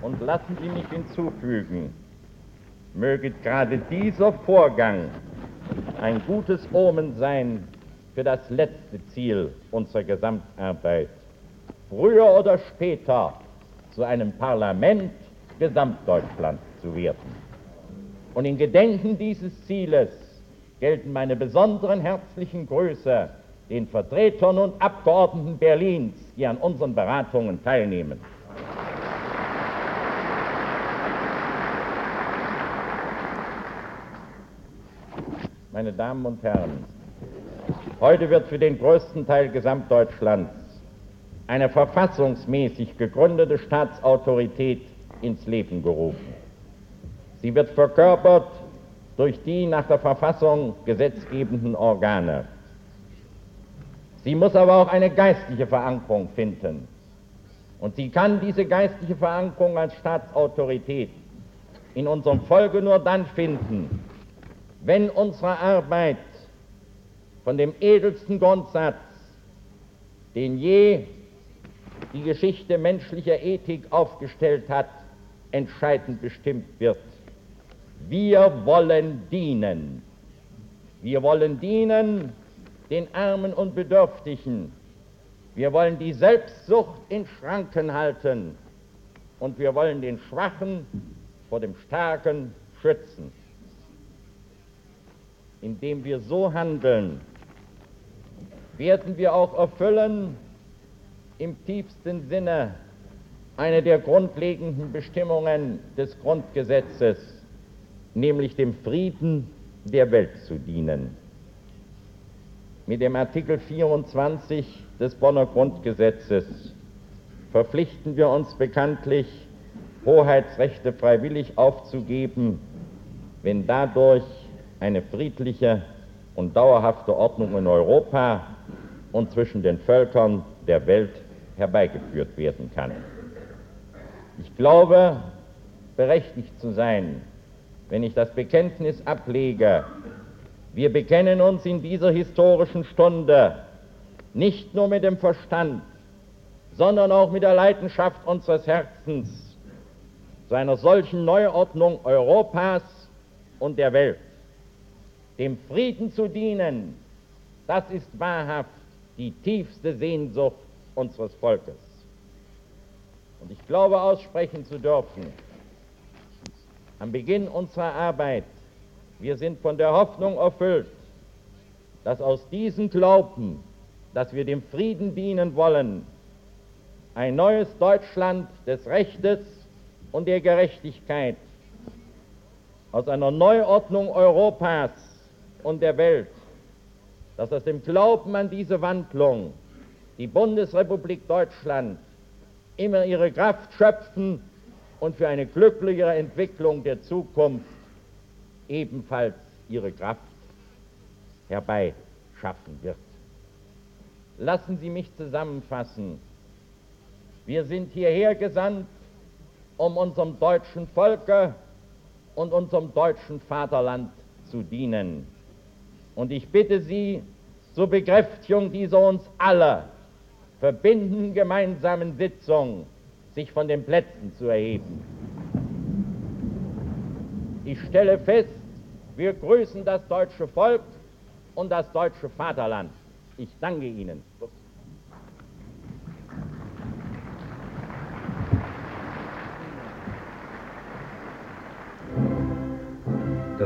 Und lassen Sie mich hinzufügen, möge gerade dieser Vorgang ein gutes Omen sein für das letzte Ziel unserer Gesamtarbeit, früher oder später zu einem Parlament Gesamtdeutschlands zu werden. Und in Gedenken dieses Zieles gelten meine besonderen herzlichen Grüße den Vertretern und Abgeordneten Berlins, die an unseren Beratungen teilnehmen. Meine Damen und Herren, heute wird für den größten Teil Gesamtdeutschlands eine verfassungsmäßig gegründete Staatsautorität ins Leben gerufen. Sie wird verkörpert durch die nach der Verfassung gesetzgebenden Organe. Sie muss aber auch eine geistliche Verankerung finden. Und sie kann diese geistliche Verankerung als Staatsautorität in unserem Volke nur dann finden, wenn unsere Arbeit von dem edelsten Grundsatz, den je die Geschichte menschlicher Ethik aufgestellt hat, entscheidend bestimmt wird. Wir wollen dienen. Wir wollen dienen den Armen und Bedürftigen. Wir wollen die Selbstsucht in Schranken halten und wir wollen den Schwachen vor dem Starken schützen. Indem wir so handeln, werden wir auch erfüllen im tiefsten Sinne eine der grundlegenden Bestimmungen des Grundgesetzes, nämlich dem Frieden der Welt zu dienen. Mit dem Artikel 24 des Bonner Grundgesetzes verpflichten wir uns bekanntlich, Hoheitsrechte freiwillig aufzugeben, wenn dadurch eine friedliche und dauerhafte Ordnung in Europa und zwischen den Völkern der Welt herbeigeführt werden kann. Ich glaube, berechtigt zu sein, wenn ich das Bekenntnis ablege, wir bekennen uns in dieser historischen Stunde nicht nur mit dem Verstand, sondern auch mit der Leidenschaft unseres Herzens zu einer solchen Neuordnung Europas und der Welt. Dem Frieden zu dienen, das ist wahrhaft die tiefste Sehnsucht unseres Volkes. Und ich glaube aussprechen zu dürfen, am Beginn unserer Arbeit wir sind von der Hoffnung erfüllt, dass aus diesem Glauben, dass wir dem Frieden dienen wollen, ein neues Deutschland des Rechtes und der Gerechtigkeit, aus einer Neuordnung Europas und der Welt, dass aus dem Glauben an diese Wandlung die Bundesrepublik Deutschland immer ihre Kraft schöpfen und für eine glücklichere Entwicklung der Zukunft ebenfalls ihre Kraft herbeischaffen wird. Lassen Sie mich zusammenfassen. Wir sind hierher gesandt, um unserem deutschen Volke und unserem deutschen Vaterland zu dienen. Und ich bitte Sie zur Bekräftigung dieser uns alle verbindenden gemeinsamen Sitzung, sich von den Plätzen zu erheben. Ich stelle fest, wir grüßen das deutsche Volk und das deutsche Vaterland. Ich danke Ihnen.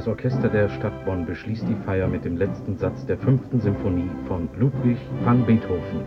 Das Orchester der Stadt Bonn beschließt die Feier mit dem letzten Satz der fünften Symphonie von Ludwig van Beethoven.